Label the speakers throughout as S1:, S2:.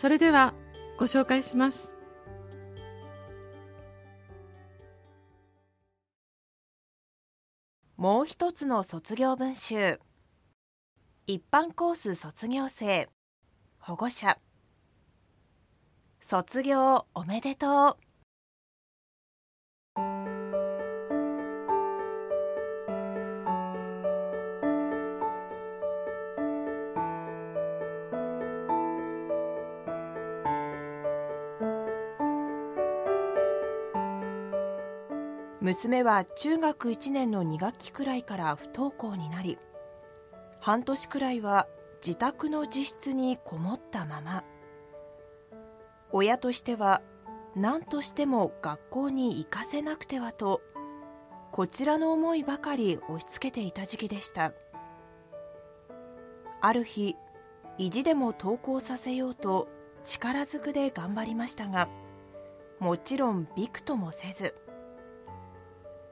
S1: それではご紹介します。
S2: もう一つの卒業文集。一般コース卒業生。保護者。卒業おめでとう。娘は中学1年の2学期くらいから不登校になり半年くらいは自宅の自室にこもったまま。親としては何としても学校に行かせなくてはとこちらの思いばかり押し付けていた時期でした。ある日意地でも登校させようと力ずくで頑張りましたがもちろんびくともせず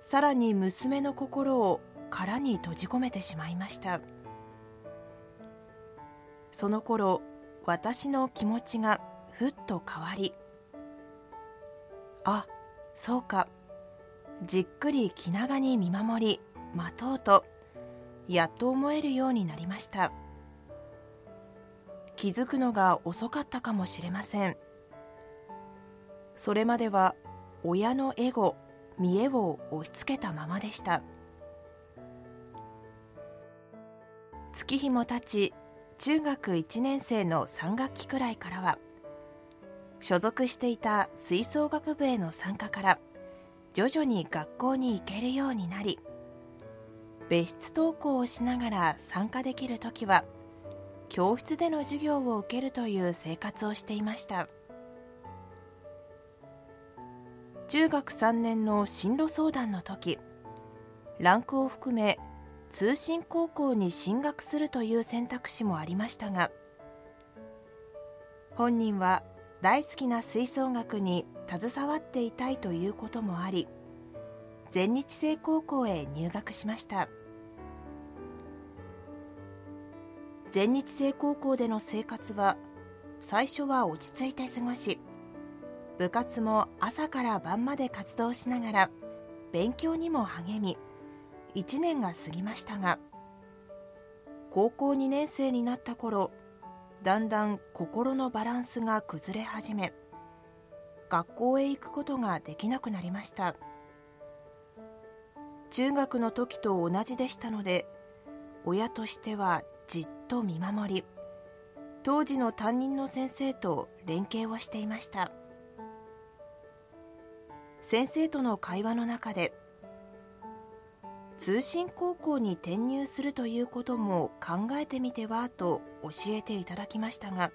S2: さらに娘の心を殻に閉じ込めてしまいました。その頃私の気持ちがふっと変わりあそうかじっくり気長に見守り待とうとやっと思えるようになりました。気づくのが遅かったかもしれません。それまでは親のエゴ見栄を押し付けたままでした。月日も経ち中学1年生の3学期くらいからは所属していた吹奏楽部への参加から徐々に学校に行けるようになり別室登校をしながら参加できる時は教室での授業を受けるという生活をしていました。中学3年の進路相談の時ランクを含め通信高校に進学するという選択肢もありましたが本人は大好きな吹奏楽に携わっていたいということもあり全日制高校へ入学しました。全日制高校での生活は最初は落ち着いて過ごし部活も朝から晩まで活動しながら勉強にも励み1年が過ぎましたが高校2年生になった頃だんだん心のバランスが崩れ始め学校へ行くことができなくなりました。中学の時と同じでしたので親としてはじっと見守り当時の担任の先生と連携をしていました。先生との会話の中で通信高校に転入するということも考えてみてはと教えていただきましたが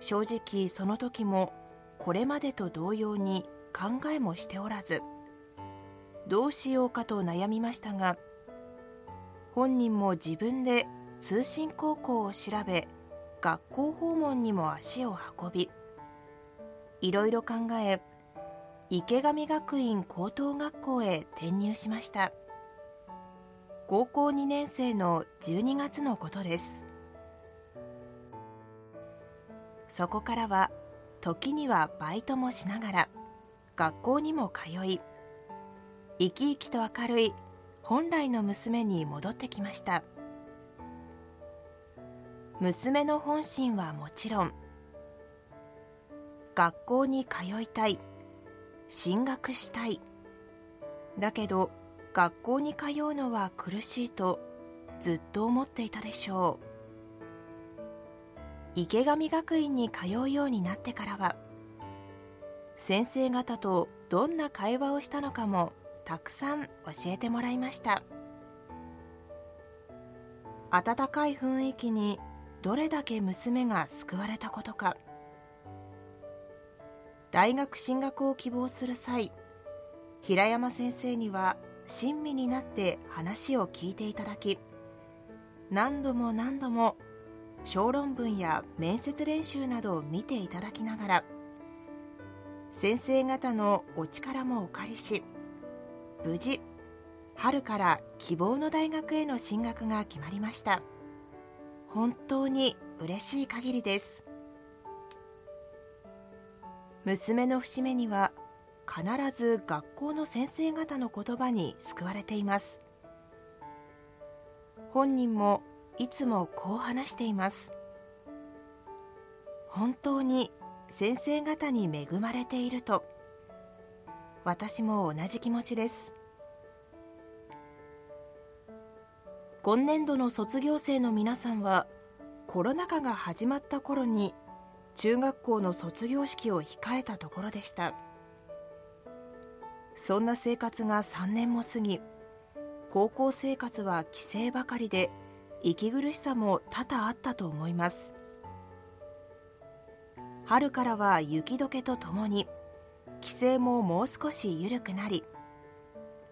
S2: 正直その時もこれまでと同様に考えもしておらずどうしようかと悩みましたが本人も自分で通信高校を調べ学校訪問にも足を運びいろいろ考え池上学院高等学校へ転入しました。高校2年生の12月のことです。そこからは時にはバイトもしながら学校にも通い生き生きと明るい本来の娘に戻ってきました。娘の本心はもちろん学校に通いたい進学したい。だけど学校に通うのは苦しいとずっと思っていたでしょう。池上学院に通うようになってからは先生方とどんな会話をしたのかもたくさん教えてもらいました。温かい雰囲気にどれだけ娘が救われたことか。大学進学を希望する際平山先生には親身になって話を聞いていただき何度も何度も小論文や面接練習などを見ていただきながら先生方のお力もお借りし無事春から希望の大学への進学が決まりました。本当に嬉しい限りです。娘の節目には必ず学校の先生方の言葉に救われています。本人もいつもこう話しています。本当に先生方に恵まれていると。私も同じ気持ちです。今年度の卒業生の皆さんはコロナ禍が始まった頃に中学校の卒業式を控えたところでした。そんな生活が3年も過ぎ高校生活は帰省ばかりで息苦しさも多々あったと思います。春からは雪解けとともに帰省ももう少し緩くなり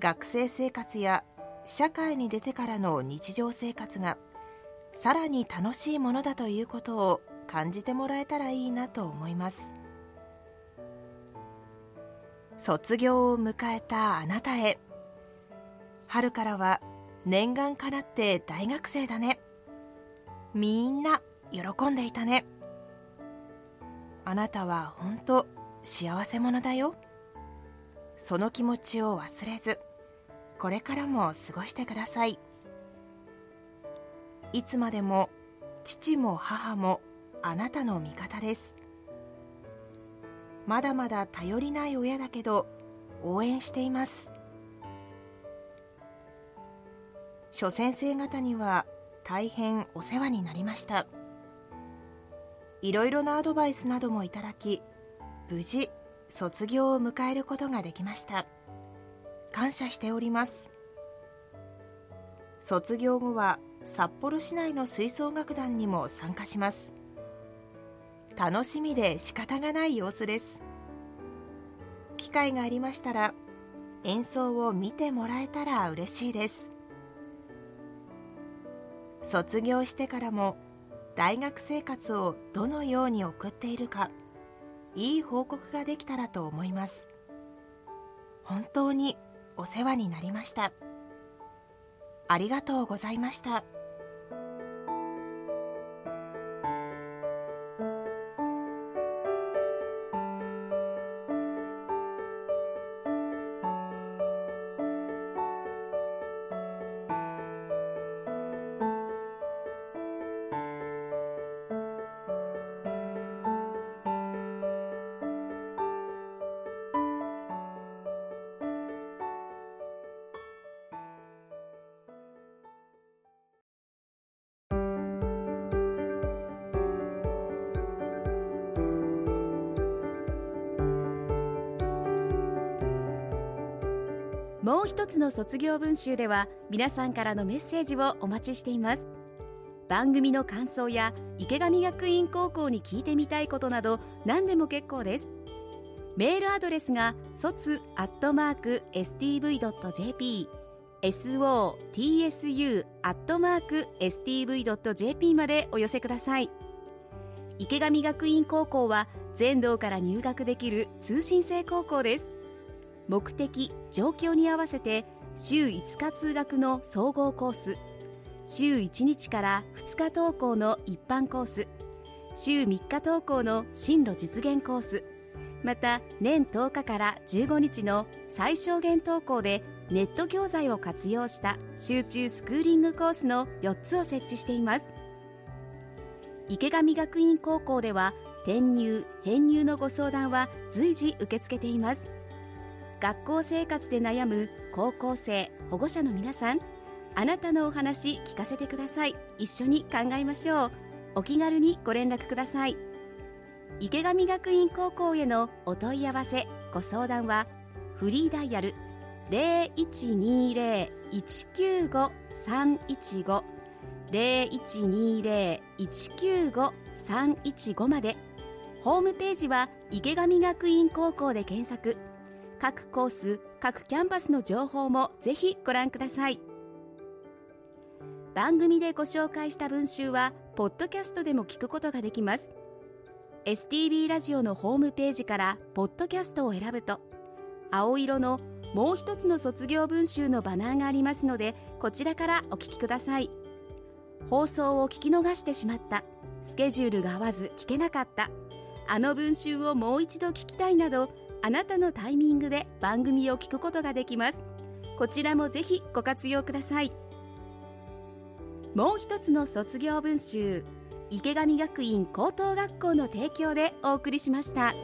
S2: 学生生活や社会に出てからの日常生活がさらに楽しいものだということを感じてもらえたらいいなと思います。卒業を迎えたあなたへ。春からは念願かなって大学生だね。みんな喜んでいたね。あなたは本当幸せ者だよ。その気持ちを忘れずこれからも過ごしてください。いつまでも父も母もあなたの味方です。まだまだ頼りない親だけど応援しています。諸先生方には大変お世話になりました。いろいろなアドバイスなどもいただき無事卒業を迎えることができました。感謝しております。卒業後は札幌市内の吹奏楽団にも参加します。楽しみで仕方がない様子です。機会がありましたら演奏を見てもらえたら嬉しいです。卒業してからも大学生活をどのように送っているかいい報告ができたらと思います。本当にお世話になりました。ありがとうございました。
S3: もう一つの卒業文集では皆さんからのメッセージをお待ちしています。番組の感想や池上学院高校に聞いてみたいことなど何でも結構です。メールアドレスが卒アットマーク stv.jp sotsu アットマーク stv.jp までお寄せください。池上学院高校は全道から入学できる通信制高校です。目的状況に合わせて週5日通学の総合コース週1日から2日登校の一般コース週3日登校の進路実現コースまた年10日から15日の最小限登校でネット教材を活用した集中スクーリングコースの4つを設置しています。池上学院高校では転入編入のご相談は随時受け付けています。学校生活で悩む高校生保護者の皆さんあなたのお話聞かせてください。一緒に考えましょう。お気軽にご連絡ください。池上学院高校へのお問い合わせご相談はフリーダイヤル0120-195-315 0120-195-315まで。ホームページは池上学院高校で検索。各コース各キャンパスの情報もぜひご覧ください。番組でご紹介した文集はポッドキャストでも聞くことができます。STB ラジオのホームページからポッドキャストを選ぶと青色のもう一つの卒業文集のバナーがありますのでこちらからお聞きください。放送を聞き逃してしまった。スケジュールが合わず聞けなかった。あの文集をもう一度聞きたいなどあなたのタイミングで番組を聞くことができますこちらもぜひご活用くださいもう一つの卒業文集池上学院高等学校の提供でお送りしました。